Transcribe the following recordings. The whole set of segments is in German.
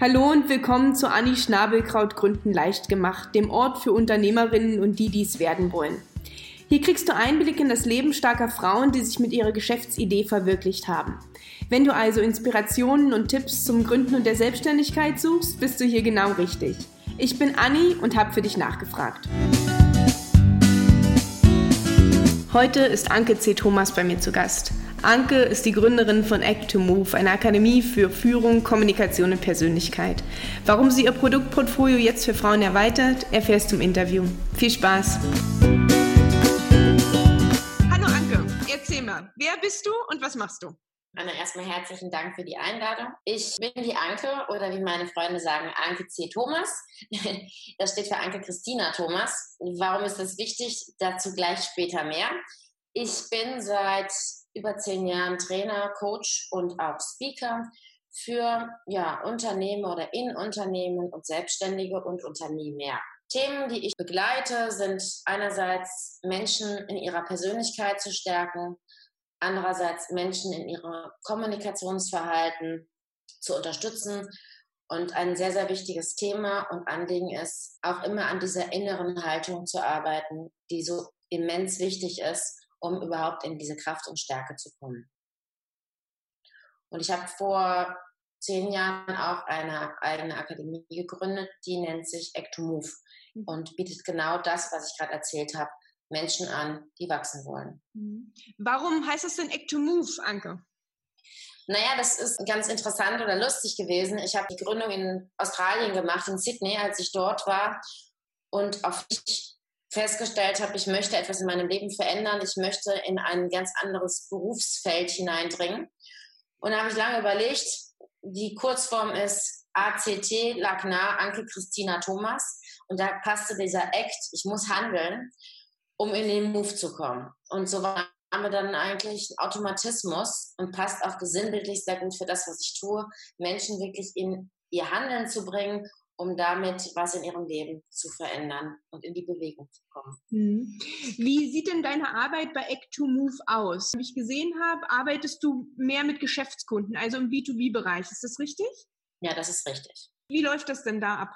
Hallo und willkommen zu Anni Schnabelkraut Gründen leicht gemacht, dem Ort für Unternehmerinnen und die, die es werden wollen. Hier kriegst du Einblick in das Leben starker Frauen, die sich mit ihrer Geschäftsidee verwirklicht haben. Wenn du also Inspirationen und Tipps zum Gründen und der Selbstständigkeit suchst, bist du hier genau richtig. Ich bin Anni und habe für dich nachgefragt. Heute ist Anke C. Thomas bei mir zu Gast. Anke ist die Gründerin von Act to Move, einer Akademie für Führung, Kommunikation und Persönlichkeit. Warum sie ihr Produktportfolio jetzt für Frauen erweitert, erfährst du im Interview. Viel Spaß! Hallo Anke, erzähl mal, wer bist du und was machst du? Anna, erstmal herzlichen Dank für die Einladung. Ich bin die Anke oder wie meine Freunde sagen, Anke C. Thomas. Das steht für Anke Christina Thomas. Warum ist das wichtig? Dazu gleich später mehr. Ich bin seit über zehn Jahren Trainer, Coach und auch Speaker für ja, Unternehmer oder in Unternehmen und Selbstständige und Unternehmer. Themen, die ich begleite, sind einerseits Menschen in ihrer Persönlichkeit zu stärken, andererseits Menschen in ihrem Kommunikationsverhalten zu unterstützen. Und ein sehr, sehr wichtiges Thema und Anliegen ist, auch immer an dieser inneren Haltung zu arbeiten, die so immens wichtig ist, um überhaupt in diese Kraft und Stärke zu kommen. Und ich habe vor zehn Jahren auch eine eigene Akademie gegründet, die nennt sich Act to Move mhm. und bietet genau das, was ich gerade erzählt habe, Menschen an, die wachsen wollen. Mhm. Warum heißt es denn Act to Move, Anke? Naja, das ist ganz interessant oder lustig gewesen. Ich habe die Gründung in Australien gemacht, in Sydney, als ich dort war. Und auf mich festgestellt habe, ich möchte etwas in meinem Leben verändern, ich möchte in ein ganz anderes Berufsfeld hineindringen. Und da habe ich lange überlegt, die Kurzform ist ACT, lag nah, Anke Christina Thomas. Und da passte dieser Act, ich muss handeln, um in den Move zu kommen. Und so war mir dann eigentlich Automatismus und passt auch gesinnbildlich sehr gut für das, was ich tue, Menschen wirklich in ihr Handeln zu bringen um damit was in ihrem Leben zu verändern und in die Bewegung zu kommen. Mhm. Wie sieht denn deine Arbeit bei Act to Move aus? Wie ich gesehen habe, arbeitest du mehr mit Geschäftskunden, also im B2B-Bereich. Ist das richtig? Ja, das ist richtig. Wie läuft das denn da ab?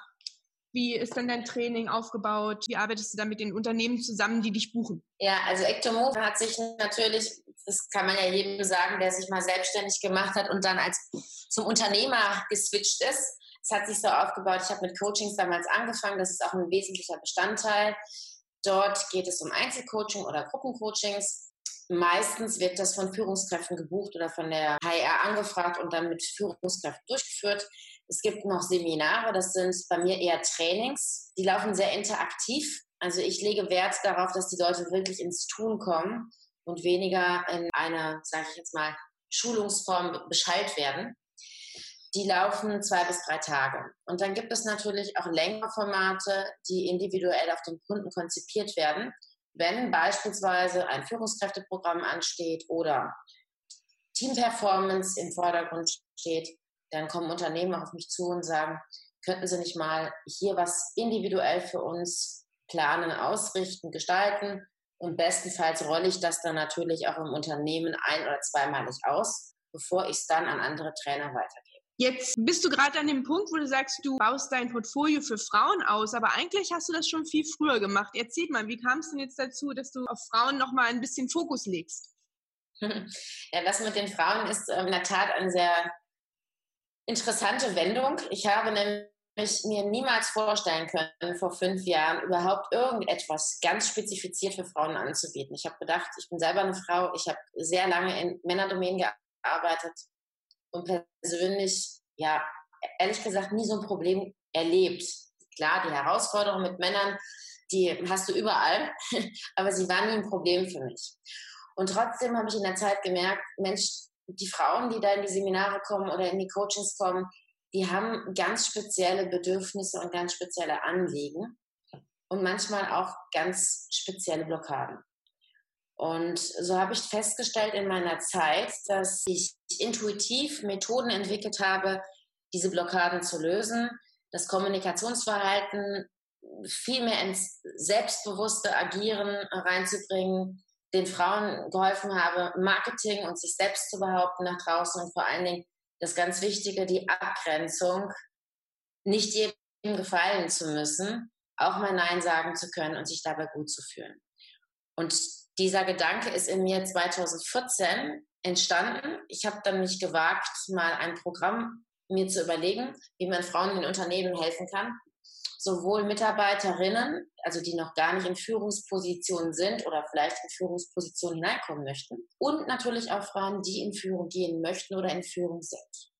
Wie ist dann dein Training aufgebaut? Wie arbeitest du da mit den Unternehmen zusammen, die dich buchen? Ja, also Ectomove hat sich natürlich, das kann man ja jedem sagen, der sich mal selbstständig gemacht hat und dann als zum Unternehmer geswitcht ist, es hat sich so aufgebaut, ich habe mit Coachings damals angefangen, das ist auch ein wesentlicher Bestandteil. Dort geht es um Einzelcoaching oder Gruppencoachings. Meistens wird das von Führungskräften gebucht oder von der HR angefragt und dann mit Führungskräften durchgeführt. Es gibt noch Seminare, das sind bei mir eher Trainings. Die laufen sehr interaktiv. Also ich lege Wert darauf, dass die Leute wirklich ins Tun kommen und weniger in einer, sage ich jetzt mal, Schulungsform Bescheid werden die laufen zwei bis drei Tage. Und dann gibt es natürlich auch längere Formate, die individuell auf den Kunden konzipiert werden. Wenn beispielsweise ein Führungskräfteprogramm ansteht oder Teamperformance im Vordergrund steht, dann kommen Unternehmen auf mich zu und sagen, könnten Sie nicht mal hier was individuell für uns planen, ausrichten, gestalten? Und bestenfalls rolle ich das dann natürlich auch im Unternehmen ein- oder zweimalig aus, bevor ich es dann an andere Trainer weitergebe. Jetzt bist du gerade an dem Punkt, wo du sagst, du baust dein Portfolio für Frauen aus, aber eigentlich hast du das schon viel früher gemacht. Erzähl mal, wie kam es denn jetzt dazu, dass du auf Frauen noch mal ein bisschen Fokus legst? Ja, das mit den Frauen ist ähm, in der Tat eine sehr interessante Wendung. Ich habe nämlich mir niemals vorstellen können, vor fünf Jahren überhaupt irgendetwas ganz spezifiziert für Frauen anzubieten. Ich habe gedacht, ich bin selber eine Frau, ich habe sehr lange in Männerdomänen gearbeitet und persönlich, ja, ehrlich gesagt, nie so ein Problem erlebt. Klar, die Herausforderung mit Männern, die hast du überall, aber sie waren nie ein Problem für mich. Und trotzdem habe ich in der Zeit gemerkt, Mensch, die Frauen, die da in die Seminare kommen oder in die Coachings kommen, die haben ganz spezielle Bedürfnisse und ganz spezielle Anliegen und manchmal auch ganz spezielle Blockaden. Und so habe ich festgestellt in meiner Zeit, dass ich intuitiv Methoden entwickelt habe, diese Blockaden zu lösen, das Kommunikationsverhalten viel mehr ins selbstbewusste Agieren reinzubringen, den Frauen geholfen habe, Marketing und sich selbst zu behaupten nach draußen und vor allen Dingen das ganz Wichtige, die Abgrenzung nicht jedem gefallen zu müssen, auch mal Nein sagen zu können und sich dabei gut zu fühlen. Und dieser Gedanke ist in mir 2014 entstanden. Ich habe dann mich gewagt, mal ein Programm mir zu überlegen, wie man Frauen in Unternehmen helfen kann. Sowohl Mitarbeiterinnen, also die noch gar nicht in Führungspositionen sind oder vielleicht in Führungspositionen hineinkommen möchten, und natürlich auch Frauen, die in Führung gehen möchten oder in Führung sind.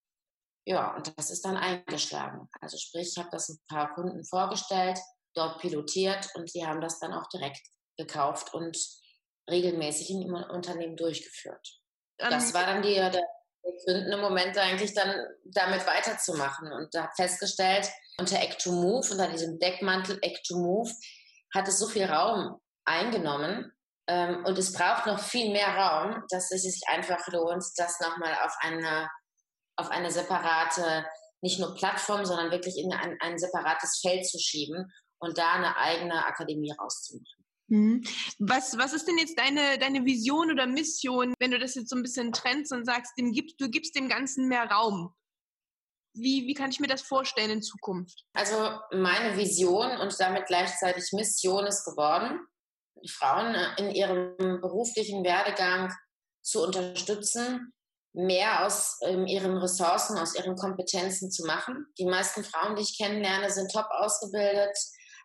Ja, und das ist dann eingeschlagen. Also sprich, ich habe das ein paar Kunden vorgestellt, dort pilotiert und sie haben das dann auch direkt gekauft und regelmäßig in ihrem Unternehmen durchgeführt. Ähm, das war dann die, der gründende Moment eigentlich dann damit weiterzumachen und da festgestellt, unter Act to Move, unter diesem Deckmantel Act to Move, hat es so viel Raum eingenommen ähm, und es braucht noch viel mehr Raum, dass es sich einfach lohnt, das nochmal auf eine, auf eine separate, nicht nur Plattform, sondern wirklich in ein, ein separates Feld zu schieben und da eine eigene Akademie rauszumachen. Mhm. Was, was ist denn jetzt deine, deine Vision oder Mission, wenn du das jetzt so ein bisschen trennst und sagst, dem gibst, du gibst dem Ganzen mehr Raum? Wie, wie kann ich mir das vorstellen in Zukunft? Also meine Vision und damit gleichzeitig Mission ist geworden, Frauen in ihrem beruflichen Werdegang zu unterstützen, mehr aus ähm, ihren Ressourcen, aus ihren Kompetenzen zu machen. Die meisten Frauen, die ich kennenlerne, sind top ausgebildet,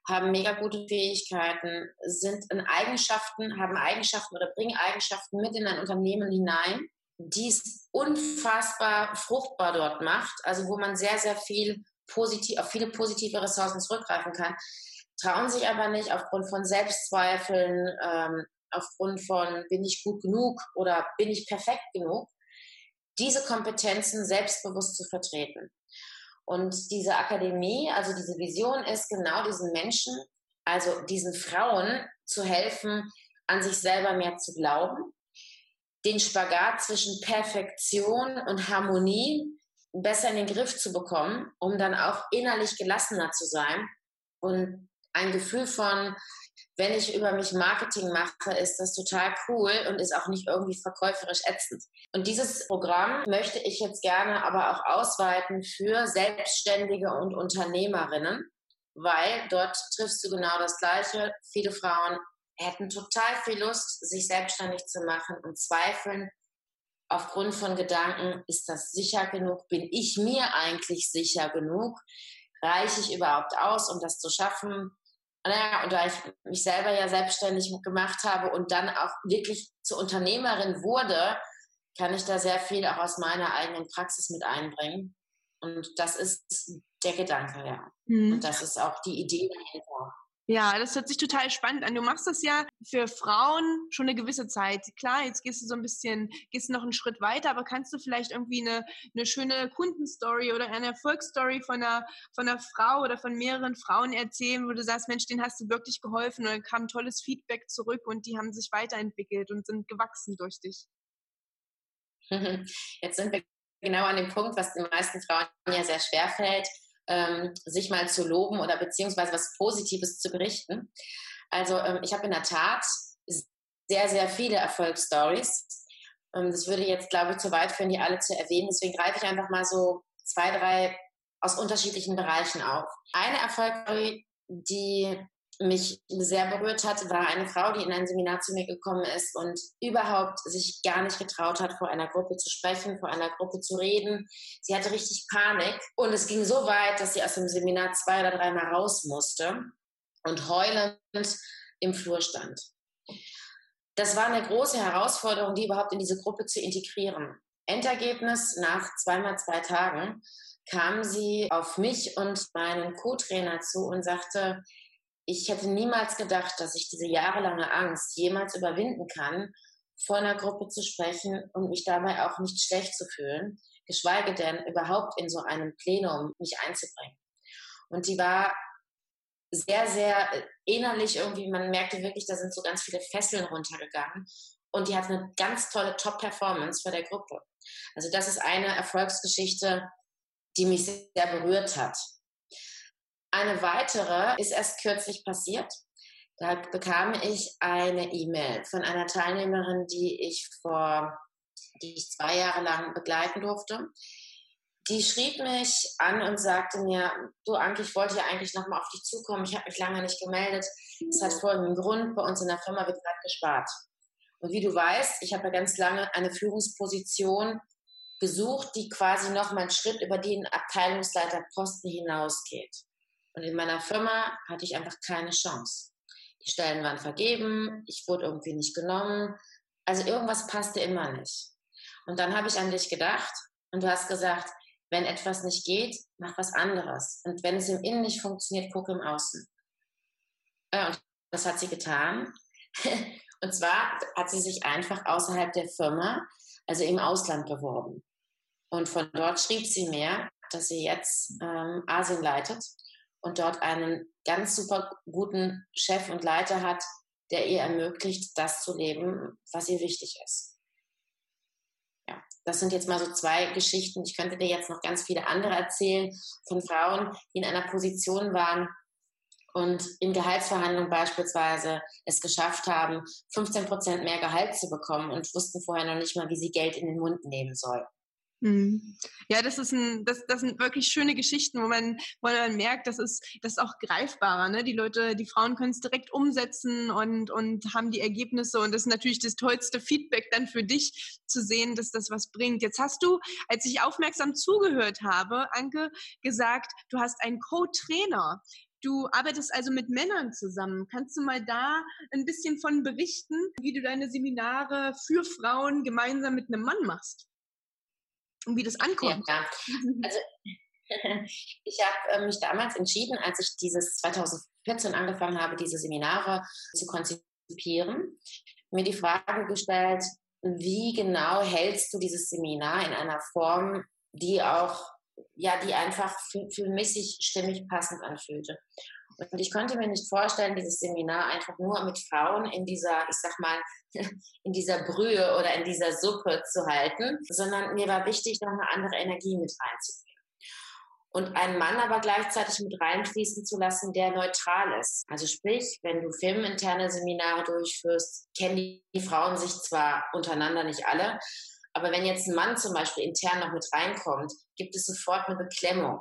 haben mega gute Fähigkeiten, sind in Eigenschaften, haben Eigenschaften oder bringen Eigenschaften mit in ein Unternehmen hinein, die es unfassbar fruchtbar dort macht, also wo man sehr, sehr viel positiv, auf viele positive Ressourcen zurückgreifen kann, trauen sich aber nicht aufgrund von Selbstzweifeln, ähm, aufgrund von bin ich gut genug oder bin ich perfekt genug, diese Kompetenzen selbstbewusst zu vertreten. Und diese Akademie, also diese Vision ist genau diesen Menschen, also diesen Frauen zu helfen, an sich selber mehr zu glauben, den Spagat zwischen Perfektion und Harmonie besser in den Griff zu bekommen, um dann auch innerlich gelassener zu sein und ein Gefühl von wenn ich über mich Marketing mache, ist das total cool und ist auch nicht irgendwie verkäuferisch ätzend. Und dieses Programm möchte ich jetzt gerne aber auch ausweiten für Selbstständige und Unternehmerinnen, weil dort triffst du genau das Gleiche. Viele Frauen hätten total viel Lust, sich selbstständig zu machen und zweifeln aufgrund von Gedanken, ist das sicher genug? Bin ich mir eigentlich sicher genug? Reiche ich überhaupt aus, um das zu schaffen? Naja, und da ich mich selber ja selbstständig gemacht habe und dann auch wirklich zur Unternehmerin wurde, kann ich da sehr viel auch aus meiner eigenen Praxis mit einbringen. Und das ist der Gedanke, ja. Mhm. Und das ist auch die Idee dahinter. Ja, das hört sich total spannend an. Du machst das ja für Frauen schon eine gewisse Zeit. Klar, jetzt gehst du so ein bisschen, gehst noch einen Schritt weiter, aber kannst du vielleicht irgendwie eine, eine schöne Kundenstory oder eine Erfolgsstory von einer, von einer Frau oder von mehreren Frauen erzählen, wo du sagst, Mensch, denen hast du wirklich geholfen und kam tolles Feedback zurück und die haben sich weiterentwickelt und sind gewachsen durch dich. Jetzt sind wir genau an dem Punkt, was den meisten Frauen ja sehr schwer fällt ähm, sich mal zu loben oder beziehungsweise was Positives zu berichten. Also ähm, ich habe in der Tat sehr, sehr viele Erfolgsstories. Ähm, das würde jetzt, glaube ich, zu weit führen, die alle zu erwähnen. Deswegen greife ich einfach mal so zwei, drei aus unterschiedlichen Bereichen auf. Eine Erfolgsstory, die mich sehr berührt hat, war eine Frau, die in ein Seminar zu mir gekommen ist und überhaupt sich gar nicht getraut hat, vor einer Gruppe zu sprechen, vor einer Gruppe zu reden. Sie hatte richtig Panik und es ging so weit, dass sie aus dem Seminar zwei oder dreimal raus musste und heulend im Flur stand. Das war eine große Herausforderung, die überhaupt in diese Gruppe zu integrieren. Endergebnis nach zweimal zwei Tagen kam sie auf mich und meinen Co-Trainer zu und sagte, ich hätte niemals gedacht, dass ich diese jahrelange Angst jemals überwinden kann, vor einer Gruppe zu sprechen und mich dabei auch nicht schlecht zu fühlen, geschweige denn überhaupt in so einem Plenum mich einzubringen. Und die war sehr, sehr äh, innerlich irgendwie, man merkte wirklich, da sind so ganz viele Fesseln runtergegangen. Und die hat eine ganz tolle Top-Performance vor der Gruppe. Also das ist eine Erfolgsgeschichte, die mich sehr berührt hat. Eine weitere ist erst kürzlich passiert. Da bekam ich eine E-Mail von einer Teilnehmerin, die ich vor, die ich zwei Jahre lang begleiten durfte, die schrieb mich an und sagte mir, du Anke, ich wollte ja eigentlich nochmal auf dich zukommen, ich habe mich lange nicht gemeldet. Es hat folgenden Grund, bei uns in der Firma wird gerade gespart. Und wie du weißt, ich habe ja ganz lange eine Führungsposition gesucht, die quasi noch mal einen Schritt über den Abteilungsleiterposten hinausgeht. Und in meiner Firma hatte ich einfach keine Chance. Die Stellen waren vergeben, ich wurde irgendwie nicht genommen. Also irgendwas passte immer nicht. Und dann habe ich an dich gedacht und du hast gesagt, wenn etwas nicht geht, mach was anderes. Und wenn es im Innen nicht funktioniert, guck im Außen. und das hat sie getan. und zwar hat sie sich einfach außerhalb der Firma, also im Ausland beworben. Und von dort schrieb sie mir, dass sie jetzt ähm, Asien leitet und dort einen ganz super guten Chef und Leiter hat, der ihr ermöglicht, das zu leben, was ihr wichtig ist das sind jetzt mal so zwei Geschichten. Ich könnte dir jetzt noch ganz viele andere erzählen von Frauen, die in einer Position waren und in Gehaltsverhandlungen beispielsweise es geschafft haben, 15 Prozent mehr Gehalt zu bekommen und wussten vorher noch nicht mal, wie sie Geld in den Mund nehmen soll. Mhm. Ja, das ist ein, das, das sind wirklich schöne Geschichten, wo man, wo man merkt, das ist, das ist auch greifbarer. Ne? Die Leute, die Frauen können es direkt umsetzen und, und haben die Ergebnisse. Und das ist natürlich das tollste Feedback dann für dich zu sehen, dass das was bringt. Jetzt hast du, als ich aufmerksam zugehört habe, Anke, gesagt, du hast einen Co-Trainer. Du arbeitest also mit Männern zusammen. Kannst du mal da ein bisschen von berichten, wie du deine Seminare für Frauen gemeinsam mit einem Mann machst? Und wie das ankommt. Ja, also ich habe äh, mich damals entschieden, als ich dieses 2014 angefangen habe, diese Seminare zu konzipieren, mir die Frage gestellt, wie genau hältst du dieses Seminar in einer Form, die auch, ja, die einfach für, für mich sich stimmig passend anfühlte. Und ich konnte mir nicht vorstellen, dieses Seminar einfach nur mit Frauen in dieser, ich sag mal, in dieser Brühe oder in dieser Suppe zu halten, sondern mir war wichtig, noch eine andere Energie mit reinzubringen. Und einen Mann aber gleichzeitig mit reinfließen zu lassen, der neutral ist. Also sprich, wenn du filminterne Seminare durchführst, kennen die Frauen sich zwar untereinander nicht alle, aber wenn jetzt ein Mann zum Beispiel intern noch mit reinkommt, gibt es sofort eine Beklemmung.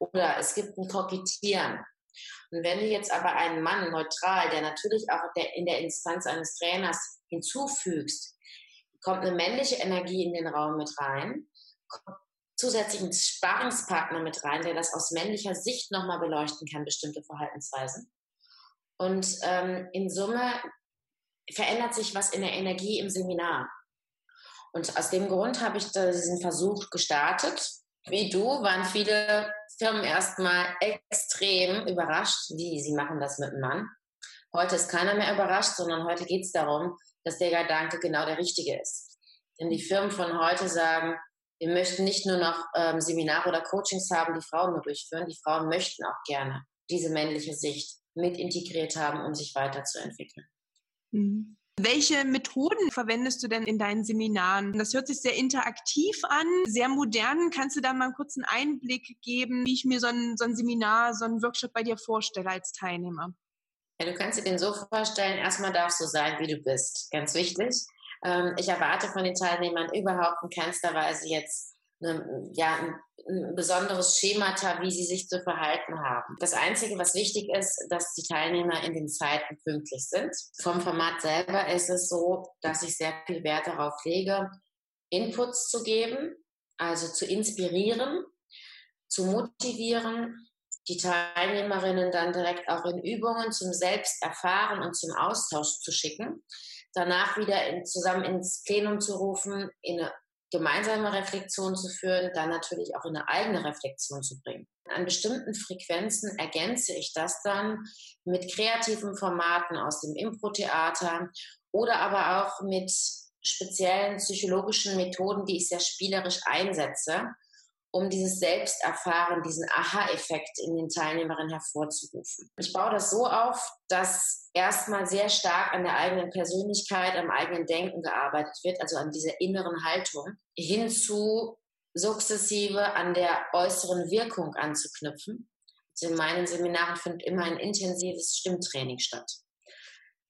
Oder es gibt ein Kokettieren. Und wenn du jetzt aber einen Mann neutral, der natürlich auch in der Instanz eines Trainers hinzufügst, kommt eine männliche Energie in den Raum mit rein, kommt zusätzlich ein Sparingspartner mit rein, der das aus männlicher Sicht nochmal beleuchten kann, bestimmte Verhaltensweisen. Und ähm, in Summe verändert sich was in der Energie im Seminar. Und aus dem Grund habe ich diesen Versuch gestartet. Wie du waren viele Firmen erstmal extrem überrascht, wie sie machen das mit dem Mann. Heute ist keiner mehr überrascht, sondern heute geht es darum, dass der Gedanke genau der richtige ist. Denn die Firmen von heute sagen, wir möchten nicht nur noch ähm, Seminare oder Coachings haben, die Frauen nur durchführen. Die Frauen möchten auch gerne diese männliche Sicht mit integriert haben, um sich weiterzuentwickeln. Mhm. Welche Methoden verwendest du denn in deinen Seminaren? Das hört sich sehr interaktiv an, sehr modern. Kannst du da mal einen kurzen Einblick geben, wie ich mir so ein, so ein Seminar, so ein Workshop bei dir vorstelle als Teilnehmer? Ja, du kannst dir den so vorstellen, erstmal darfst du sein, wie du bist. Ganz wichtig. Ähm, ich erwarte von den Teilnehmern überhaupt in keinster Weise jetzt eine, ja, ein, besonderes Schemata, wie sie sich zu verhalten haben. Das Einzige, was wichtig ist, dass die Teilnehmer in den Zeiten pünktlich sind. Vom Format selber ist es so, dass ich sehr viel Wert darauf lege, Inputs zu geben, also zu inspirieren, zu motivieren, die Teilnehmerinnen dann direkt auch in Übungen zum Selbsterfahren und zum Austausch zu schicken, danach wieder in, zusammen ins Plenum zu rufen, in eine gemeinsame Reflexion zu führen, dann natürlich auch in eine eigene Reflexion zu bringen. An bestimmten Frequenzen ergänze ich das dann mit kreativen Formaten aus dem Impro-Theater oder aber auch mit speziellen psychologischen Methoden, die ich sehr spielerisch einsetze, um dieses Selbsterfahren, diesen Aha-Effekt in den Teilnehmerinnen hervorzurufen. Ich baue das so auf, dass erstmal sehr stark an der eigenen Persönlichkeit, am eigenen Denken gearbeitet wird, also an dieser inneren Haltung, hinzu sukzessive an der äußeren Wirkung anzuknüpfen. Also in meinen Seminaren findet immer ein intensives Stimmtraining statt,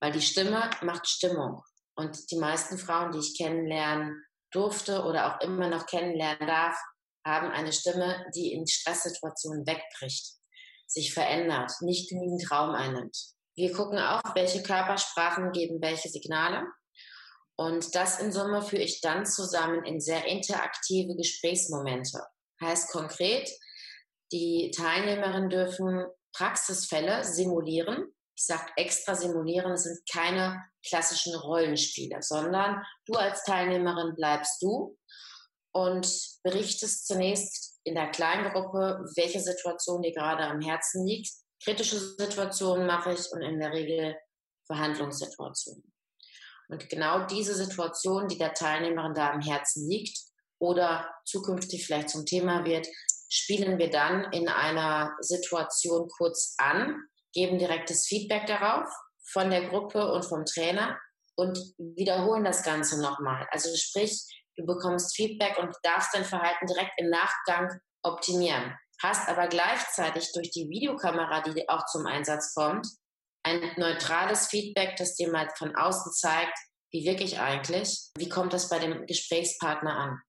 weil die Stimme macht Stimmung. Und die meisten Frauen, die ich kennenlernen durfte oder auch immer noch kennenlernen darf, haben eine Stimme, die in Stresssituationen wegbricht, sich verändert, nicht genügend Raum einnimmt. Wir gucken auch, welche Körpersprachen geben welche Signale. Und das in Summe führe ich dann zusammen in sehr interaktive Gesprächsmomente. Heißt konkret, die Teilnehmerinnen dürfen Praxisfälle simulieren. Ich sage extra simulieren, es sind keine klassischen Rollenspiele, sondern du als Teilnehmerin bleibst du und berichtest zunächst in der kleinen Gruppe, welche Situation dir gerade am Herzen liegt. Kritische Situationen mache ich und in der Regel Verhandlungssituationen. Und genau diese Situation, die der Teilnehmerin da am Herzen liegt oder zukünftig vielleicht zum Thema wird, spielen wir dann in einer Situation kurz an, geben direktes Feedback darauf von der Gruppe und vom Trainer und wiederholen das Ganze nochmal. Also sprich, du bekommst Feedback und darfst dein Verhalten direkt im Nachgang optimieren. Hast aber gleichzeitig durch die Videokamera, die auch zum Einsatz kommt, ein neutrales Feedback, das dir mal von außen zeigt, wie wirklich eigentlich, wie kommt das bei dem Gesprächspartner an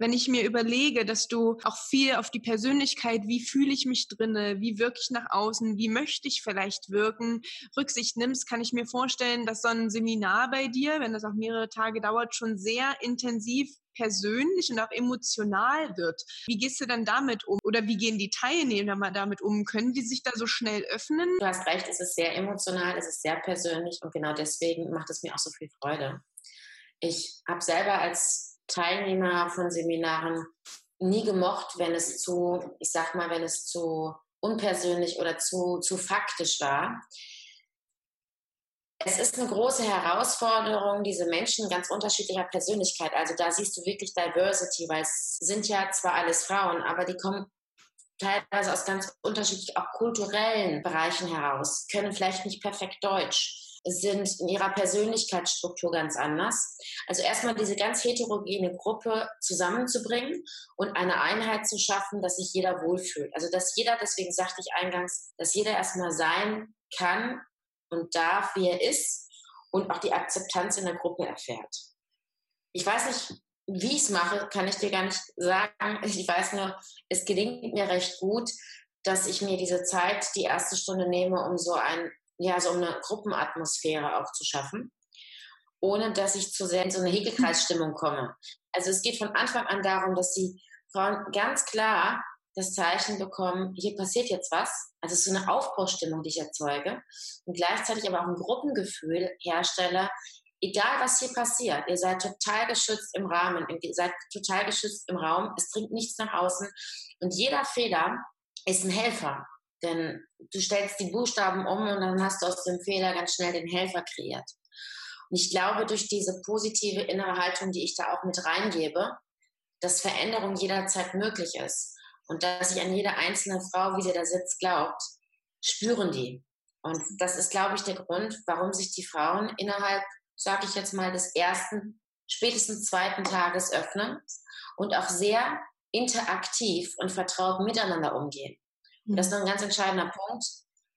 wenn ich mir überlege, dass du auch viel auf die Persönlichkeit, wie fühle ich mich drinne, wie wirke ich nach außen, wie möchte ich vielleicht wirken, Rücksicht nimmst, kann ich mir vorstellen, dass so ein Seminar bei dir, wenn das auch mehrere Tage dauert, schon sehr intensiv persönlich und auch emotional wird. Wie gehst du dann damit um? Oder wie gehen die Teilnehmer damit um? Können die sich da so schnell öffnen? Du hast recht, es ist sehr emotional, es ist sehr persönlich und genau deswegen macht es mir auch so viel Freude. Ich habe selber als Teilnehmer von Seminaren nie gemocht, wenn es zu, ich sag mal, wenn es zu unpersönlich oder zu, zu faktisch war. Es ist eine große Herausforderung, diese Menschen ganz unterschiedlicher Persönlichkeit. Also da siehst du wirklich Diversity, weil es sind ja zwar alles Frauen, aber die kommen teilweise aus ganz unterschiedlichen, auch kulturellen Bereichen heraus, können vielleicht nicht perfekt Deutsch sind in ihrer Persönlichkeitsstruktur ganz anders. Also erstmal diese ganz heterogene Gruppe zusammenzubringen und eine Einheit zu schaffen, dass sich jeder wohlfühlt. Also dass jeder, deswegen sagte ich eingangs, dass jeder erstmal sein kann und darf, wie er ist und auch die Akzeptanz in der Gruppe erfährt. Ich weiß nicht, wie ich es mache, kann ich dir gar nicht sagen. Ich weiß nur, es gelingt mir recht gut, dass ich mir diese Zeit, die erste Stunde nehme, um so ein ja, so eine Gruppenatmosphäre auch zu schaffen, ohne dass ich zu sehr in so eine Häkelkreisstimmung komme. Also es geht von Anfang an darum, dass die Frauen ganz klar das Zeichen bekommen, hier passiert jetzt was. Also es ist so eine Aufbaustimmung, die ich erzeuge und gleichzeitig aber auch ein Gruppengefühl herstelle, egal was hier passiert, ihr seid total geschützt im Rahmen, ihr seid total geschützt im Raum, es dringt nichts nach außen und jeder Fehler ist ein Helfer. Denn du stellst die Buchstaben um und dann hast du aus dem Fehler ganz schnell den Helfer kreiert. Und ich glaube, durch diese positive innere Haltung, die ich da auch mit reingebe, dass Veränderung jederzeit möglich ist und dass ich an jede einzelne Frau, wie sie da sitzt, glaubt, spüren die. Und das ist, glaube ich, der Grund, warum sich die Frauen innerhalb, sage ich jetzt mal, des ersten, spätestens zweiten Tages öffnen und auch sehr interaktiv und vertraut miteinander umgehen. Und das ist noch ein ganz entscheidender Punkt.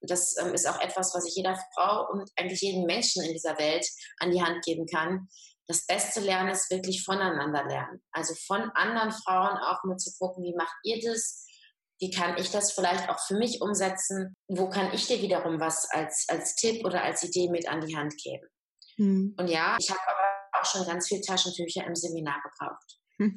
Das ähm, ist auch etwas, was ich jeder Frau und eigentlich jedem Menschen in dieser Welt an die Hand geben kann. Das beste Lernen ist wirklich voneinander lernen. Also von anderen Frauen auch mal zu gucken, wie macht ihr das? Wie kann ich das vielleicht auch für mich umsetzen? Wo kann ich dir wiederum was als, als Tipp oder als Idee mit an die Hand geben? Mhm. Und ja, ich habe aber auch schon ganz viele Taschentücher im Seminar gekauft.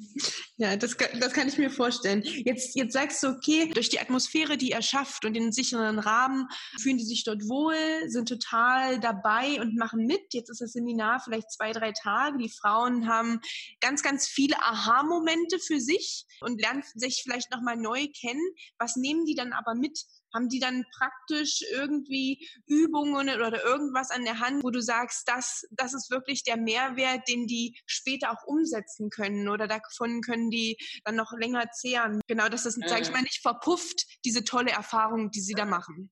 Ja, das, das kann ich mir vorstellen. Jetzt, jetzt sagst du, okay, durch die Atmosphäre, die er schafft und den sicheren Rahmen, fühlen die sich dort wohl, sind total dabei und machen mit. Jetzt ist das Seminar vielleicht zwei, drei Tage. Die Frauen haben ganz, ganz viele Aha-Momente für sich und lernen sich vielleicht nochmal neu kennen. Was nehmen die dann aber mit? Haben die dann praktisch irgendwie Übungen oder irgendwas an der Hand, wo du sagst, das, das ist wirklich der Mehrwert, den die später auch umsetzen können oder davon können die dann noch länger zehren? Genau, dass das, sag ich mal, nicht verpufft, diese tolle Erfahrung, die sie da machen.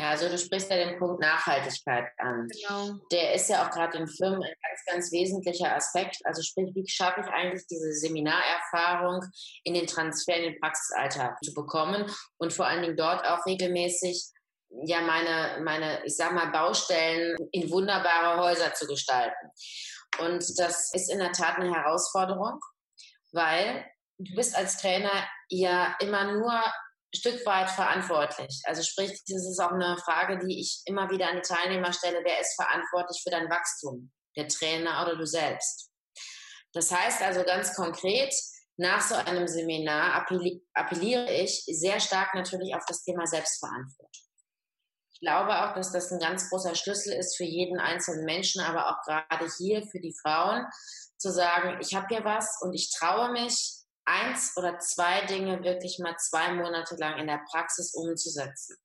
Ja, also du sprichst ja den Punkt Nachhaltigkeit an. Genau. Der ist ja auch gerade in Firmen ein ganz, ganz wesentlicher Aspekt. Also sprich, wie schaffe ich eigentlich diese Seminarerfahrung in den Transfer in den Praxisalltag zu bekommen und vor allen Dingen dort auch regelmäßig ja meine, meine, ich sag mal, Baustellen in wunderbare Häuser zu gestalten. Und das ist in der Tat eine Herausforderung, weil du bist als Trainer ja immer nur Stück weit verantwortlich. Also sprich, das ist auch eine Frage, die ich immer wieder an die Teilnehmer stelle. Wer ist verantwortlich für dein Wachstum? Der Trainer oder du selbst? Das heißt also ganz konkret, nach so einem Seminar appelliere ich sehr stark natürlich auf das Thema Selbstverantwortung. Ich glaube auch, dass das ein ganz großer Schlüssel ist für jeden einzelnen Menschen, aber auch gerade hier für die Frauen, zu sagen, ich habe hier was und ich traue mich, eins oder zwei Dinge wirklich mal zwei Monate lang in der Praxis umzusetzen.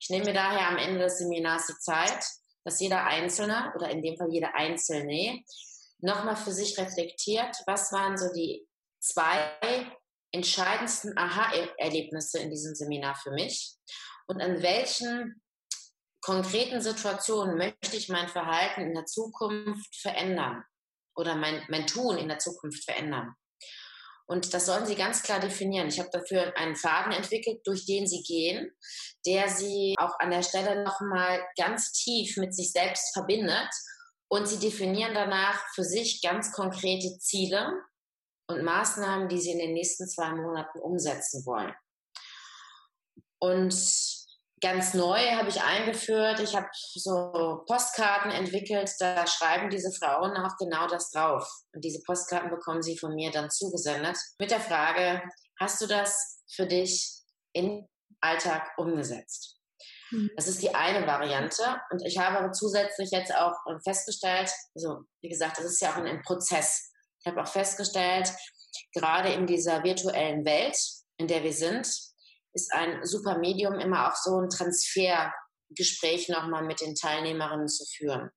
Ich nehme mir daher am Ende des Seminars die Zeit, dass jeder Einzelne oder in dem Fall jede Einzelne nochmal für sich reflektiert, was waren so die zwei entscheidendsten Aha-Erlebnisse in diesem Seminar für mich und an welchen konkreten Situationen möchte ich mein Verhalten in der Zukunft verändern oder mein, mein Tun in der Zukunft verändern. Und das sollen sie ganz klar definieren. Ich habe dafür einen Faden entwickelt, durch den sie gehen, der sie auch an der Stelle nochmal ganz tief mit sich selbst verbindet. Und sie definieren danach für sich ganz konkrete Ziele und Maßnahmen, die sie in den nächsten zwei Monaten umsetzen wollen. Und ganz neu habe ich eingeführt, ich habe so Postkarten entwickelt, da schreiben diese Frauen auch genau das drauf. Und diese Postkarten bekommen sie von mir dann zugesendet mit der Frage, hast du das für dich im Alltag umgesetzt? Mhm. Das ist die eine Variante. Und ich habe aber zusätzlich jetzt auch festgestellt, also wie gesagt, das ist ja auch ein Prozess. Ich habe auch festgestellt, gerade in dieser virtuellen Welt, in der wir sind, ist ein super Medium, immer auch so ein Transfergespräch nochmal mit den Teilnehmerinnen zu führen.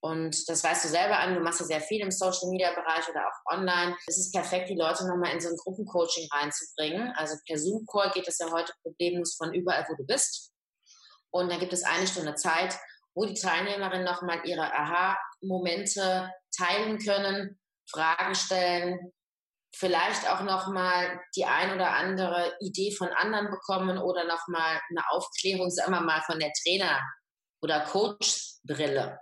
Und das weißt du selber an, du machst ja sehr viel im Social Media Bereich oder auch online. Es ist perfekt, die Leute nochmal in so ein Gruppencoaching reinzubringen. Also per Zoom-Call geht es ja heute problemlos von überall, wo du bist. Und dann gibt es eine Stunde Zeit, wo die Teilnehmerinnen nochmal ihre Aha-Momente teilen können, Fragen stellen, vielleicht auch noch mal die ein oder andere Idee von anderen bekommen oder noch mal eine Aufklärung, sagen wir mal, von der Trainer- oder Coach-Brille.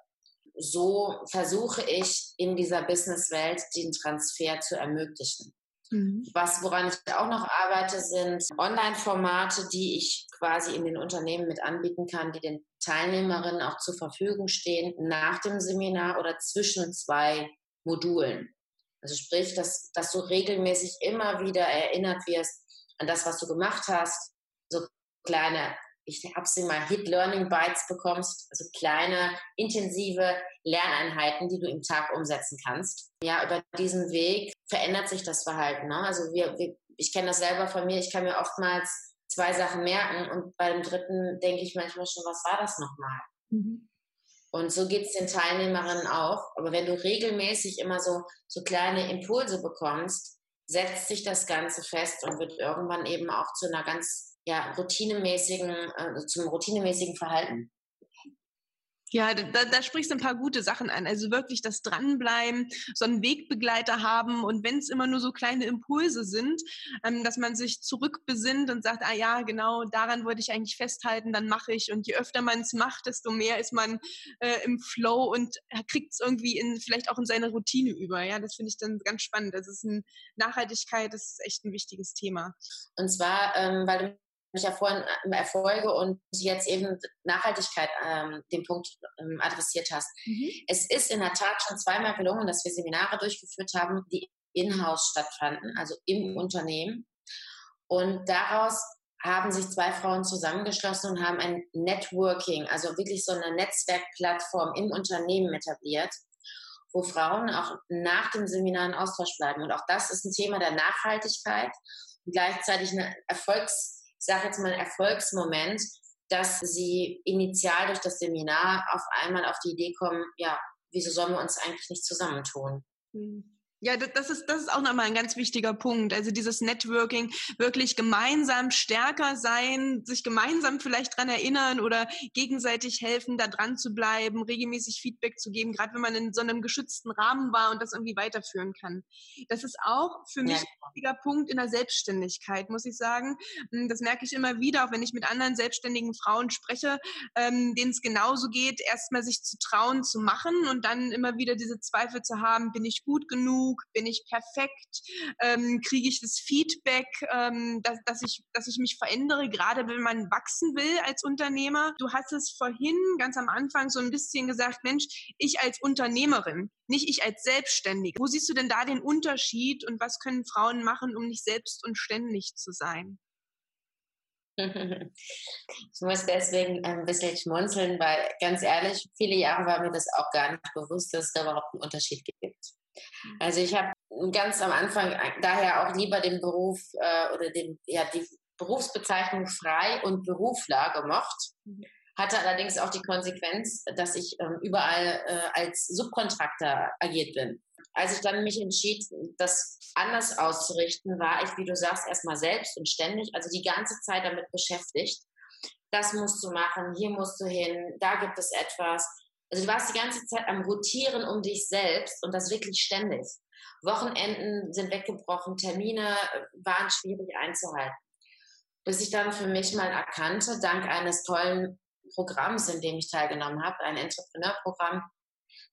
So versuche ich in dieser Businesswelt den Transfer zu ermöglichen. Mhm. Was, woran ich auch noch arbeite, sind Online-Formate, die ich quasi in den Unternehmen mit anbieten kann, die den Teilnehmerinnen auch zur Verfügung stehen nach dem Seminar oder zwischen zwei Modulen. Also sprich, dass, dass du regelmäßig immer wieder erinnert wirst an das, was du gemacht hast. So kleine, ich habe sie mal Hit Learning Bites bekommst, also kleine, intensive Lerneinheiten, die du im Tag umsetzen kannst. Ja, über diesen Weg verändert sich das Verhalten. Ne? Also wir, wir ich kenne das selber von mir, ich kann mir oftmals zwei Sachen merken und beim dritten denke ich manchmal schon, was war das nochmal? Mhm. Und so geht es den Teilnehmerinnen auch. Aber wenn du regelmäßig immer so, so kleine Impulse bekommst, setzt sich das Ganze fest und wird irgendwann eben auch zu einer ganz ja, routinemäßigen, äh, zum routinemäßigen Verhalten. Ja, da, da sprichst du ein paar gute Sachen an. Also wirklich das Dranbleiben, so einen Wegbegleiter haben und wenn es immer nur so kleine Impulse sind, ähm, dass man sich zurückbesinnt und sagt, ah ja, genau, daran wollte ich eigentlich festhalten, dann mache ich. Und je öfter man es macht, desto mehr ist man äh, im Flow und kriegt es irgendwie in, vielleicht auch in seine Routine über. Ja, das finde ich dann ganz spannend. Das ist ein Nachhaltigkeit, das ist echt ein wichtiges Thema. Und zwar, ähm, weil du ich ja vorhin äh, Erfolge und jetzt eben Nachhaltigkeit ähm, den Punkt ähm, adressiert hast. Mhm. Es ist in der Tat schon zweimal gelungen, dass wir Seminare durchgeführt haben, die in-house stattfanden, also im Unternehmen. Und daraus haben sich zwei Frauen zusammengeschlossen und haben ein Networking, also wirklich so eine Netzwerkplattform im Unternehmen etabliert, wo Frauen auch nach dem Seminar in Austausch bleiben. Und auch das ist ein Thema der Nachhaltigkeit und gleichzeitig eine Erfolgs- ich sage jetzt mal, Erfolgsmoment, dass sie initial durch das Seminar auf einmal auf die Idee kommen, ja, wieso sollen wir uns eigentlich nicht zusammentun? Mhm. Ja, das ist, das ist auch nochmal ein ganz wichtiger Punkt. Also dieses Networking, wirklich gemeinsam stärker sein, sich gemeinsam vielleicht dran erinnern oder gegenseitig helfen, da dran zu bleiben, regelmäßig Feedback zu geben, gerade wenn man in so einem geschützten Rahmen war und das irgendwie weiterführen kann. Das ist auch für mich ja. ein wichtiger Punkt in der Selbstständigkeit, muss ich sagen. Hm, das merke ich immer wieder, auch wenn ich mit anderen selbstständigen Frauen spreche, ähm, denen es genauso geht, erstmal sich zu trauen, zu machen und dann immer wieder diese Zweifel zu haben, bin ich gut genug? Genug? Bin ich perfekt? Ähm, Kriege ich das Feedback, ähm, dass, dass, ich, dass ich mich verändere, gerade wenn man wachsen will als Unternehmer? Du hast es vorhin ganz am Anfang so ein bisschen gesagt, Mensch, ich als Unternehmerin, nicht ich als Selbstständige. Wo siehst du denn da den Unterschied und was können Frauen machen, um nicht selbst und ständig zu sein? Ich muss deswegen ein bisschen schmunzeln, weil ganz ehrlich, viele Jahre war mir das auch gar nicht bewusst, dass es da überhaupt einen Unterschied gibt. Mhm. Also ich habe ganz am Anfang daher auch lieber den Beruf äh, oder den, ja, die Berufsbezeichnung frei und Berufler gemocht. Mhm. Hatte allerdings auch die Konsequenz, dass ich ähm, überall äh, als Subkontraktor agiert bin als ich dann mich entschied, das anders auszurichten, war ich, wie du sagst, erstmal selbst und ständig, also die ganze Zeit damit beschäftigt. Das musst du machen, hier musst du hin, da gibt es etwas. Also du warst die ganze Zeit am Rotieren um dich selbst und das wirklich ständig. Wochenenden sind weggebrochen, Termine waren schwierig einzuhalten. Bis ich dann für mich mal erkannte, dank eines tollen Programms, in dem ich teilgenommen habe, ein Entrepreneurprogramm,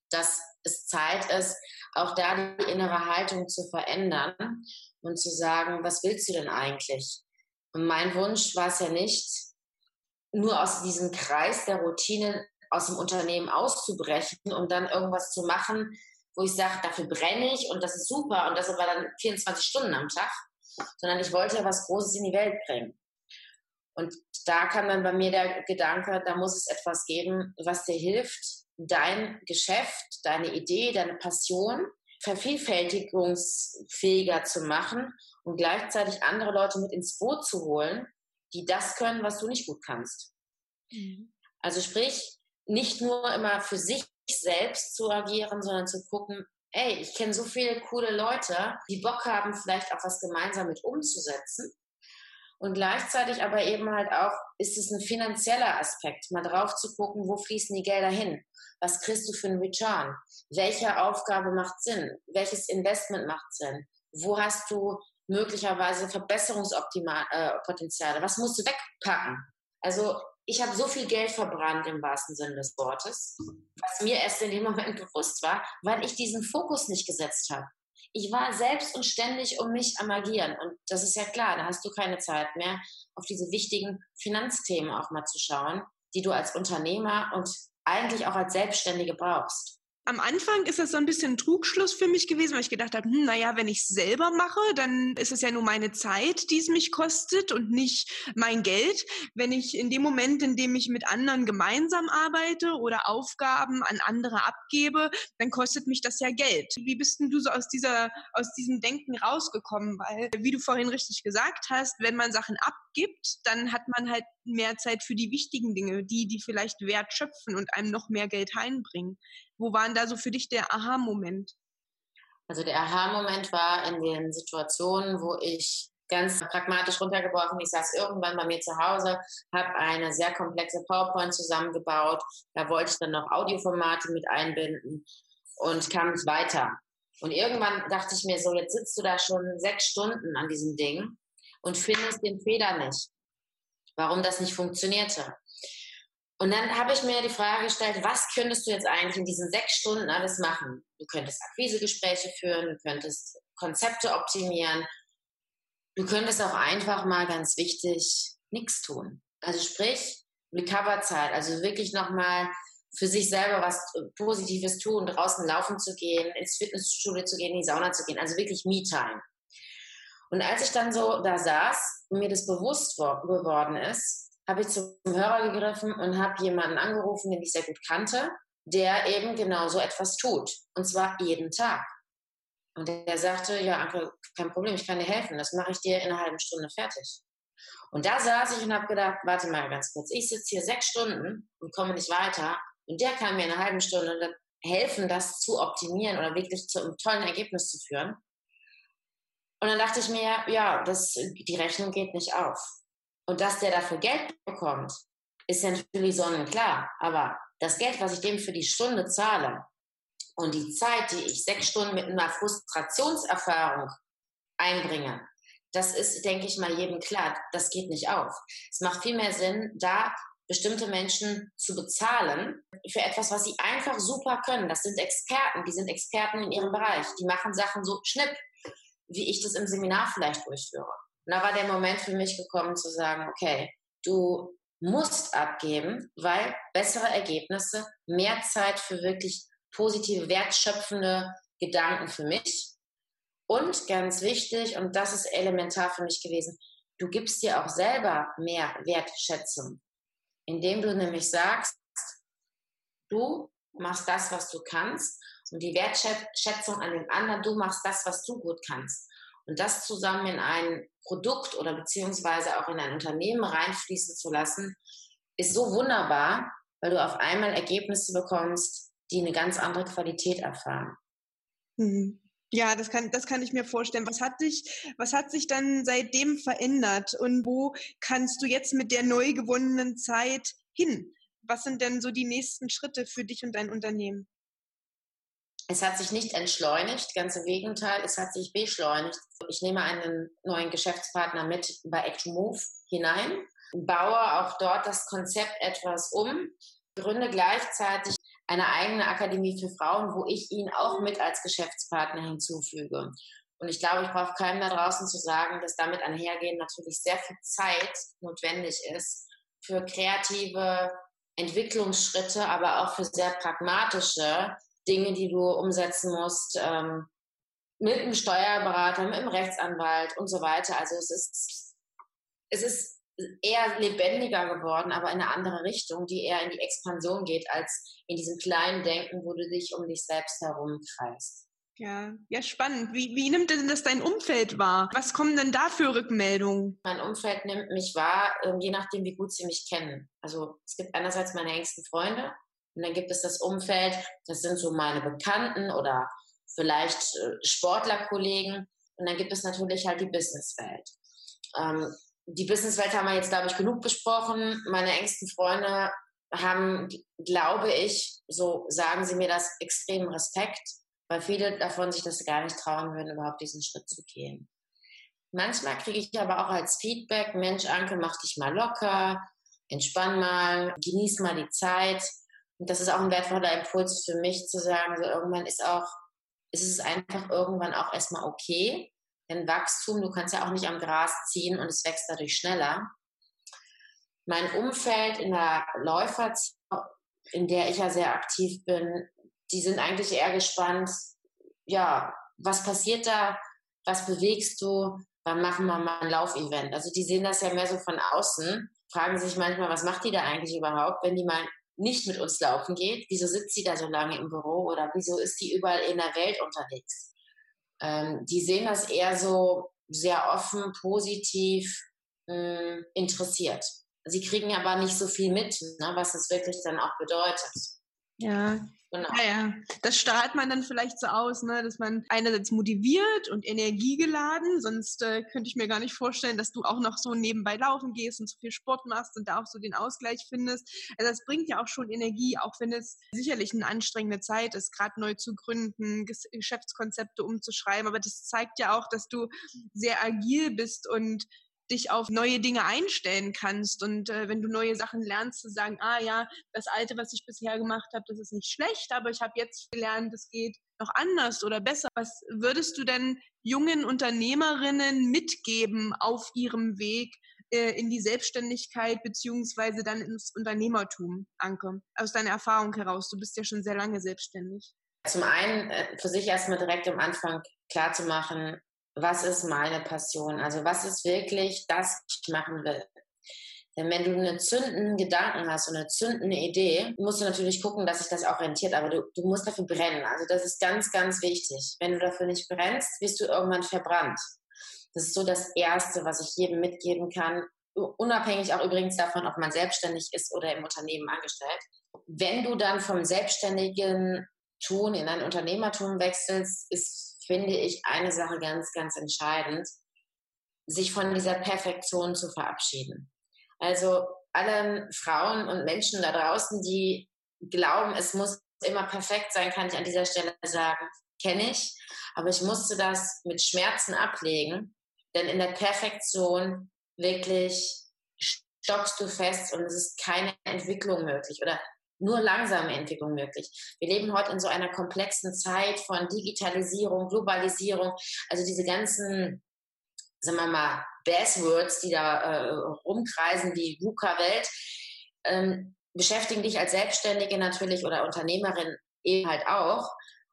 dass es Zeit ist, auch da die innere Haltung zu verändern und zu sagen, was willst du denn eigentlich? Und mein Wunsch war es ja nicht, nur aus diesem Kreis der Routine aus dem Unternehmen auszubrechen und dann irgendwas zu machen, wo ich sage, dafür brenne ich und das ist super und das aber dann 24 Stunden am Tag, sondern ich wollte ja was Großes in die Welt bringen. Und da kam dann bei mir der Gedanke, da muss es etwas geben, was dir hilft, dein Geschäft, deine Idee, deine Passion vervielfältigungsfähiger zu machen und gleichzeitig andere Leute mit ins Boot zu holen, die das können, was du nicht gut kannst. Mhm. Also sprich, nicht nur immer für sich selbst zu agieren, sondern zu gucken, ey, ich kenne so viele coole Leute, die Bock haben, vielleicht auch was gemeinsam mit umzusetzen. Und gleichzeitig aber eben halt auch, ist es ein finanzieller Aspekt, mal drauf zu gucken, wo fließen die Gelder hin? Was kriegst du für einen Return? Welche Aufgabe macht Sinn? Welches Investment macht Sinn? Wo hast du möglicherweise Verbesserungspotenziale? Was musst du wegpacken? Also ich habe so viel Geld verbrannt im wahrsten Sinne des Wortes, was mir erst in dem Moment bewusst war, weil ich diesen Fokus nicht gesetzt habe ich war selbst und ständig um mich am Agieren. Und das ist ja klar, da hast du keine Zeit mehr, auf diese wichtigen Finanzthemen auch mal zu schauen, die du als Unternehmer und eigentlich auch als Selbstständige brauchst am Anfang ist das so ein bisschen ein Trugschluss für mich gewesen, weil ich gedacht habe, hm, naja, wenn ich es selber mache, dann ist es ja nur meine Zeit, die es mich kostet und nicht mein Geld. Wenn ich in dem Moment, in dem ich mit anderen gemeinsam arbeite oder Aufgaben an andere abgebe, dann kostet mich das ja Geld. Wie bist denn du so aus dieser, aus diesem Denken rausgekommen? Weil, wie du vorhin richtig gesagt hast, wenn man Sachen abgibt, dann hat man halt mehr Zeit für die wichtigen Dinge, die, die vielleicht Wert schöpfen und einem noch mehr Geld heimbringen. Wo war denn da so für dich der Aha-Moment? Also der Aha-Moment war in den Situationen, wo ich ganz pragmatisch runtergebrochen. Ich saß irgendwann bei mir zu Hause, habe eine sehr komplexe PowerPoint zusammengebaut. Da wollte ich dann noch Audioformate mit einbinden und kam nicht weiter. Und irgendwann dachte ich mir so, jetzt sitzt du da schon sechs Stunden an diesem Ding und findest den Fehler nicht, warum das nicht funktionierte. Und dann habe ich mir die Frage gestellt, was könntest du jetzt eigentlich in diesen sechs Stunden alles machen? Du könntest Akquisegespräche führen, du könntest Konzepte optimieren, du könntest auch einfach mal ganz wichtig nichts tun. Also sprich, Recoverzeit, also wirklich nochmal für sich selber was Positives tun, draußen laufen zu gehen, ins Fitnessstudio zu gehen, in die Sauna zu gehen, also wirklich Me-Time. Und als ich dann so da saß und mir das bewusst geworden ist, habe ich zum Hörer gegriffen und habe jemanden angerufen, den ich sehr gut kannte, der eben genau so etwas tut. Und zwar jeden Tag. Und der sagte, ja, Anke, kein Problem, ich kann dir helfen. Das mache ich dir in einer halben Stunde fertig. Und da saß ich und habe gedacht, warte mal ganz kurz, ich sitze hier sechs Stunden und komme nicht weiter. Und der kann mir in einer halben Stunde helfen, das zu optimieren oder wirklich zu einem tollen Ergebnis zu führen. Und dann dachte ich mir, ja, das, die Rechnung geht nicht auf. Und dass der dafür Geld bekommt, ist ja natürlich sonnenklar. Aber das Geld, was ich dem für die Stunde zahle und die Zeit, die ich sechs Stunden mit einer Frustrationserfahrung einbringe, das ist, denke ich mal, jedem klar, das geht nicht auf. Es macht viel mehr Sinn, da bestimmte Menschen zu bezahlen für etwas, was sie einfach super können. Das sind Experten, die sind Experten in ihrem Bereich. Die machen Sachen so schnipp, wie ich das im Seminar vielleicht durchführe. Und da war der Moment für mich gekommen zu sagen, okay, du musst abgeben, weil bessere Ergebnisse, mehr Zeit für wirklich positive, wertschöpfende Gedanken für mich. Und ganz wichtig, und das ist elementar für mich gewesen, du gibst dir auch selber mehr Wertschätzung, indem du nämlich sagst, du machst das, was du kannst und die Wertschätzung an den anderen, du machst das, was du gut kannst. Und das zusammen in ein Produkt oder beziehungsweise auch in ein Unternehmen reinfließen zu lassen, ist so wunderbar, weil du auf einmal Ergebnisse bekommst, die eine ganz andere Qualität erfahren. Mhm. Ja, das kann, das kann ich mir vorstellen. Was hat dich, was hat sich dann seitdem verändert und wo kannst du jetzt mit der neu gewonnenen Zeit hin? Was sind denn so die nächsten Schritte für dich und dein Unternehmen? Es hat sich nicht entschleunigt, ganz im Gegenteil, es hat sich beschleunigt. Ich nehme einen neuen Geschäftspartner mit bei Act2Move hinein, baue auch dort das Konzept etwas um, gründe gleichzeitig eine eigene Akademie für Frauen, wo ich ihn auch mit als Geschäftspartner hinzufüge. Und ich glaube, ich brauche keinem da draußen zu sagen, dass damit einhergehend natürlich sehr viel Zeit notwendig ist für kreative Entwicklungsschritte, aber auch für sehr pragmatische Dinge, die du umsetzen musst, ähm, mit einem Steuerberater, mit einem Rechtsanwalt und so weiter. Also es ist, es ist eher lebendiger geworden, aber in eine andere Richtung, die eher in die Expansion geht, als in diesem kleinen Denken, wo du dich um dich selbst herum kreist. Ja, ja, spannend. Wie, wie nimmt denn das dein Umfeld wahr? Was kommen denn da für Rückmeldungen? Mein Umfeld nimmt mich wahr, ähm, je nachdem, wie gut sie mich kennen. Also es gibt einerseits meine engsten Freunde und dann gibt es das Umfeld, das sind so meine Bekannten oder vielleicht äh, Sportlerkollegen und dann gibt es natürlich halt die Businesswelt. Ähm, die Businesswelt haben wir jetzt, glaube ich, genug besprochen. Meine engsten Freunde haben, glaube ich, so sagen sie mir das, extremen Respekt, weil viele davon sich das gar nicht trauen würden, überhaupt diesen Schritt zu gehen. Manchmal kriege ich aber auch als Feedback, Mensch, Anke, mach dich mal locker, entspann mal, genieß mal die Zeit. Und das ist auch ein wertvoller Impuls für mich zu sagen, so irgendwann ist auch, ist es einfach irgendwann auch erstmal okay, denn Wachstum, du kannst ja auch nicht am Gras ziehen und es wächst dadurch schneller. Mein Umfeld in der Läuferzeit, in der ich ja sehr aktiv bin, die sind eigentlich eher gespannt, ja, was passiert da, was bewegst du, wann machen wir mal ein Laufevent. Also die sehen das ja mehr so von außen, fragen sich manchmal, was macht die da eigentlich überhaupt, wenn die mal nicht mit uns laufen geht, wieso sitzt sie da so lange im Büro oder wieso ist die überall in der Welt unterwegs? ähm, die sehen das eher so sehr offen, positiv äh, interessiert. Sie kriegen aber nicht so viel mit, ne, was es wirklich dann auch bedeutet. Ja, Genau. Ja, ja. Das strahlt man dann vielleicht so aus, ne? dass man einerseits motiviert und energiegeladen, sonst äh, könnte ich mir gar nicht vorstellen, dass du auch noch so nebenbei laufen gehst und so viel Sport machst und da auch so den Ausgleich findest. Also das bringt ja auch schon Energie, auch wenn es sicherlich eine anstrengende Zeit ist, gerade neu zu gründen, Geschäftskonzepte umzuschreiben. Aber das zeigt ja auch, dass du sehr agil bist und dich auf neue Dinge einstellen kannst und äh, wenn du neue Sachen lernst, zu sagen, ah ja, das Alte, was ich bisher gemacht habe, das ist nicht schlecht, aber ich habe jetzt gelernt, es geht noch anders oder besser. Was würdest du denn jungen Unternehmerinnen mitgeben auf ihrem Weg äh, in die Selbstständigkeit beziehungsweise dann ins Unternehmertum, Anke? Aus deiner Erfahrung heraus, du bist ja schon sehr lange selbstständig. Zum einen äh, für sich erstmal direkt am Anfang klar zu machen, was ist meine Passion? Also was ist wirklich das, was ich machen will? Denn wenn du einen zündenden Gedanken hast und eine zündende Idee, musst du natürlich gucken, dass sich das auch rentiert. Aber du, du musst dafür brennen. Also das ist ganz, ganz wichtig. Wenn du dafür nicht brennst, wirst du irgendwann verbrannt. Das ist so das Erste, was ich jedem mitgeben kann. Unabhängig auch übrigens davon, ob man selbstständig ist oder im Unternehmen angestellt. Wenn du dann vom selbstständigen Tun in ein Unternehmertum wechselst, ist finde ich eine Sache ganz, ganz entscheidend, sich von dieser Perfektion zu verabschieden. Also allen Frauen und Menschen da draußen, die glauben, es muss immer perfekt sein, kann ich an dieser Stelle sagen, kenne ich. Aber ich musste das mit Schmerzen ablegen, denn in der Perfektion wirklich stockst du fest und es ist keine Entwicklung möglich oder nur langsame Entwicklung möglich. Wir leben heute in so einer komplexen Zeit von Digitalisierung, Globalisierung, also diese ganzen, sagen wir mal, Buzzwords, die da äh, rumkreisen, wie VUCA-Welt, ähm, beschäftigen dich als Selbstständige natürlich oder Unternehmerin eben halt auch.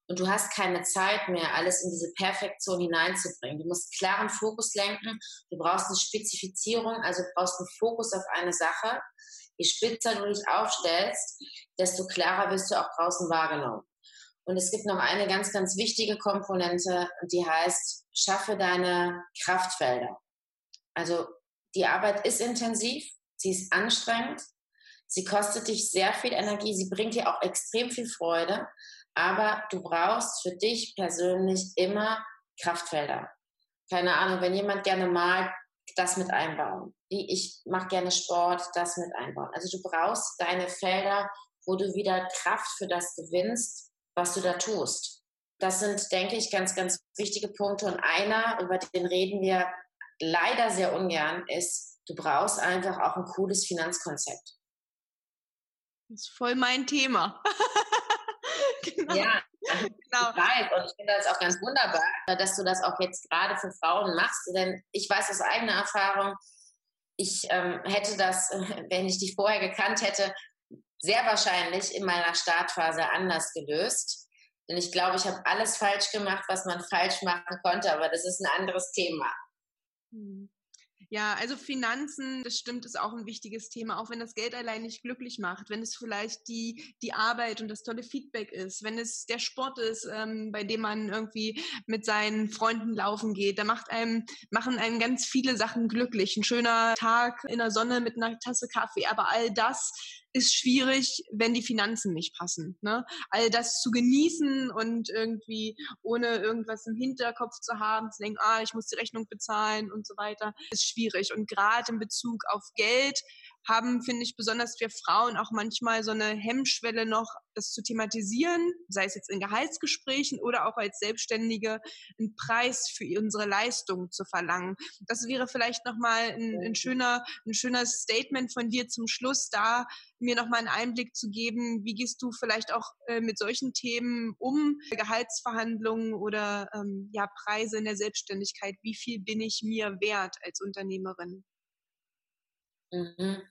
Und du hast keine Zeit mehr, alles in diese Perfektion hineinzubringen. Du musst klaren Fokus lenken. Du brauchst eine Spezifizierung, also brauchst einen Fokus auf eine Sache. Je spitzer du dich aufstellst, desto klarer wirst du auch draußen wahrgenommen. Und es gibt noch eine ganz, ganz wichtige Komponente, die heißt, schaffe deine Kraftfelder. Also die Arbeit ist intensiv, sie ist anstrengend, sie kostet dich sehr viel Energie, sie bringt dir auch extrem viel Freude, aber du brauchst für dich persönlich immer Kraftfelder. Keine Ahnung, wenn jemand gerne malt, das mit einbauen. Ich mache gerne Sport, das mit einbauen. Also du brauchst deine Felder, wo du wieder Kraft für das gewinnst, was du da tust. Das sind, denke ich, ganz, ganz wichtige Punkte. Und einer, über den reden wir leider sehr ungern, ist, du brauchst einfach auch ein cooles Finanzkonzept. Das ist voll mein Thema. genau. Ja, genau. ich weiß. Und ich finde das auch ganz wunderbar, dass du das auch jetzt gerade für Frauen machst. Denn ich weiß aus eigener Erfahrung, ich ähm, hätte das, wenn ich dich vorher gekannt hätte, sehr wahrscheinlich in meiner Startphase anders gelöst. Denn ich glaube, ich habe alles falsch gemacht, was man falsch machen konnte, aber das ist ein anderes Thema. Hm. Ja, also Finanzen, das stimmt, ist auch ein wichtiges Thema, auch wenn das Geld allein nicht glücklich macht, wenn es vielleicht die, die Arbeit und das tolle Feedback ist, wenn es der Sport ist, ähm, bei dem man irgendwie mit seinen Freunden laufen geht, da macht einem, machen einem ganz viele Sachen glücklich. Ein schöner Tag in der Sonne mit einer Tasse Kaffee, aber all das ist schwierig, wenn die Finanzen nicht passen. Ne? All das zu genießen und irgendwie ohne irgendwas im Hinterkopf zu haben, zu denken, ah, ich muss die Rechnung bezahlen und so weiter, ist schwierig. Und gerade in Bezug auf Geld haben, finde ich, besonders wir Frauen auch manchmal so eine Hemmschwelle noch, das zu thematisieren, sei es jetzt in Gehaltsgesprächen oder auch als Selbstständige, einen Preis für unsere Leistung zu verlangen. Das wäre vielleicht nochmal ein, ein schöner, ein schöner Statement von dir zum Schluss, da mir nochmal einen Einblick zu geben, wie gehst du vielleicht auch äh, mit solchen Themen um, Gehaltsverhandlungen oder ähm, ja, Preise in der Selbstständigkeit, wie viel bin ich mir wert als Unternehmerin? Mhm.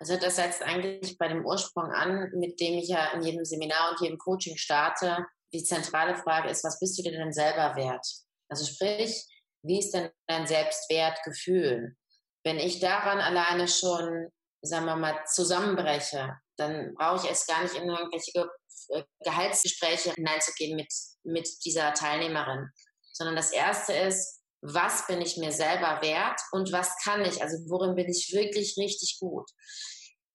Also das setzt eigentlich bei dem Ursprung an, mit dem ich ja in jedem Seminar und jedem Coaching starte. Die zentrale Frage ist, was bist du dir denn selber wert? Also sprich, wie ist denn dein Selbstwertgefühl? Wenn ich daran alleine schon, sagen wir mal, zusammenbreche, dann brauche ich es gar nicht in irgendwelche äh, Gehaltsgespräche hineinzugehen mit, mit dieser Teilnehmerin, sondern das erste ist, was bin ich mir selber wert und was kann ich, also worin bin ich wirklich richtig gut.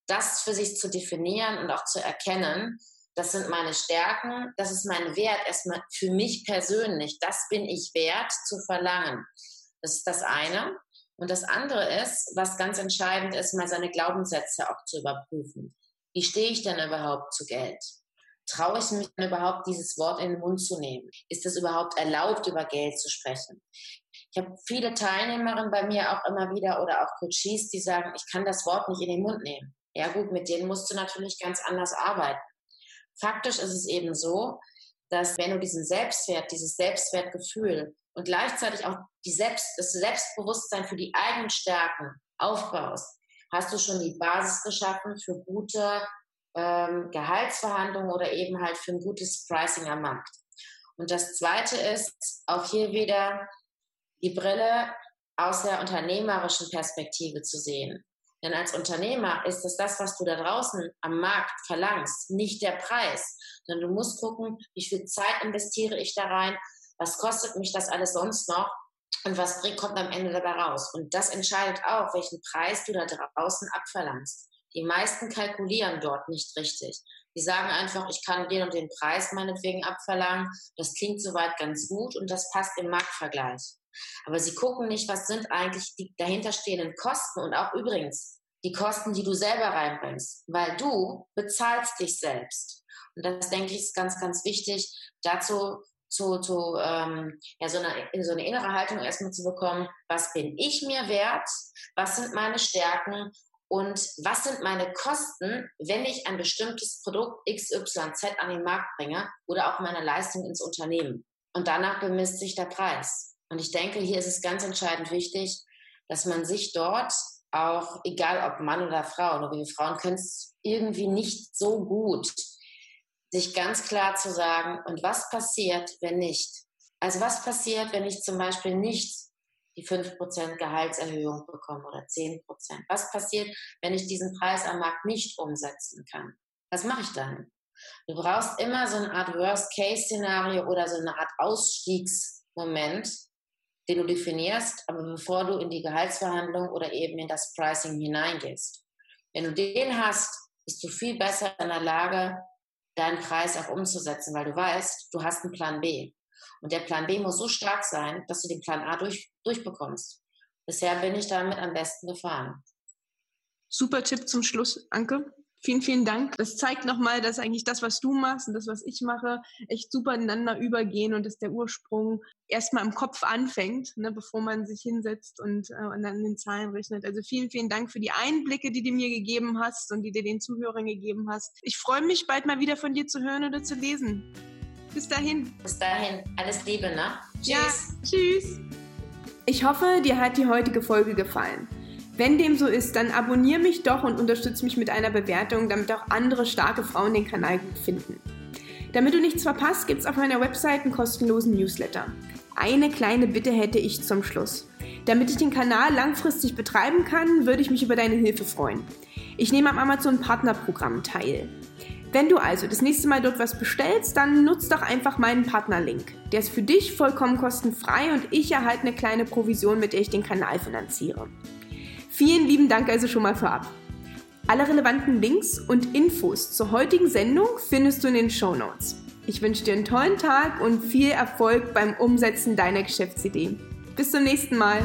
Das für sich zu definieren und auch zu erkennen, das sind meine Stärken, das ist mein Wert erstmal für mich persönlich, das bin ich wert zu verlangen. Das ist das eine. Und das andere ist, was ganz entscheidend ist, mal seine Glaubenssätze auch zu überprüfen. Wie stehe ich denn überhaupt zu Geld? Traue ich mich denn überhaupt, dieses Wort in den Mund zu nehmen? Ist es überhaupt erlaubt, über Geld zu sprechen? Ich habe viele Teilnehmerinnen bei mir auch immer wieder oder auch Coaches, die sagen, ich kann das Wort nicht in den Mund nehmen. Ja gut, mit denen musst du natürlich ganz anders arbeiten. Faktisch ist es eben so, dass wenn du diesen Selbstwert, dieses Selbstwertgefühl und gleichzeitig auch die Selbst, das Selbstbewusstsein für die eigenen Stärken aufbaust, hast du schon die Basis geschaffen für gute ähm, Gehaltsverhandlungen oder eben halt für ein gutes Pricing am Markt. Und das Zweite ist auch hier wieder die Brille aus der unternehmerischen Perspektive zu sehen. Denn als Unternehmer ist es das, was du da draußen am Markt verlangst, nicht der Preis, sondern du musst gucken, wie viel Zeit investiere ich da rein, was kostet mich das alles sonst noch und was kommt am Ende dabei raus. Und das entscheidet auch, welchen Preis du da draußen abverlangst. Die meisten kalkulieren dort nicht richtig. Die sagen einfach, ich kann den und den Preis meinetwegen abverlangen. Das klingt soweit ganz gut und das passt im Marktvergleich. Aber sie gucken nicht, was sind eigentlich die dahinterstehenden Kosten und auch übrigens die Kosten, die du selber reinbringst, weil du bezahlst dich selbst. Und das denke ich ist ganz, ganz wichtig, dazu zu, zu ähm, ja, so, eine, so eine innere Haltung erstmal zu bekommen, was bin ich mir wert, was sind meine Stärken und was sind meine Kosten, wenn ich ein bestimmtes Produkt XYZ an den Markt bringe oder auch meine Leistung ins Unternehmen. Und danach bemisst sich der Preis. Und ich denke, hier ist es ganz entscheidend wichtig, dass man sich dort auch, egal ob Mann oder Frau, nur wir Frauen können es irgendwie nicht so gut, sich ganz klar zu sagen, und was passiert, wenn nicht? Also was passiert, wenn ich zum Beispiel nicht die 5% Gehaltserhöhung bekomme oder 10%? Was passiert, wenn ich diesen Preis am Markt nicht umsetzen kann? Was mache ich dann? Du brauchst immer so eine Art Worst-Case-Szenario oder so eine Art Ausstiegsmoment, den du definierst, aber bevor du in die Gehaltsverhandlung oder eben in das Pricing hineingehst. Wenn du den hast, bist du viel besser in der Lage, deinen Preis auch umzusetzen, weil du weißt, du hast einen Plan B. Und der Plan B muss so stark sein, dass du den Plan A durch, durchbekommst. Bisher bin ich damit am besten gefahren. Super Tipp zum Schluss, Anke. Vielen, vielen Dank. Das zeigt nochmal, dass eigentlich das, was du machst und das, was ich mache, echt super ineinander übergehen und dass der Ursprung erstmal im Kopf anfängt, ne, bevor man sich hinsetzt und, äh, und dann in den Zahlen rechnet. Also vielen, vielen Dank für die Einblicke, die du mir gegeben hast und die du den Zuhörern gegeben hast. Ich freue mich, bald mal wieder von dir zu hören oder zu lesen. Bis dahin. Bis dahin. Alles Liebe, ne? Tschüss. Ja, tschüss. Ich hoffe, dir hat die heutige Folge gefallen. Wenn dem so ist, dann abonniere mich doch und unterstütze mich mit einer Bewertung, damit auch andere starke Frauen den Kanal gut finden. Damit du nichts verpasst, gibt es auf meiner Website einen kostenlosen Newsletter. Eine kleine Bitte hätte ich zum Schluss. Damit ich den Kanal langfristig betreiben kann, würde ich mich über deine Hilfe freuen. Ich nehme am Amazon Partnerprogramm teil. Wenn du also das nächste Mal dort was bestellst, dann nutzt doch einfach meinen Partnerlink. Der ist für dich vollkommen kostenfrei und ich erhalte eine kleine Provision, mit der ich den Kanal finanziere. Vielen lieben Dank also schon mal vorab. Alle relevanten Links und Infos zur heutigen Sendung findest du in den Show Notes. Ich wünsche dir einen tollen Tag und viel Erfolg beim Umsetzen deiner Geschäftsidee. Bis zum nächsten Mal.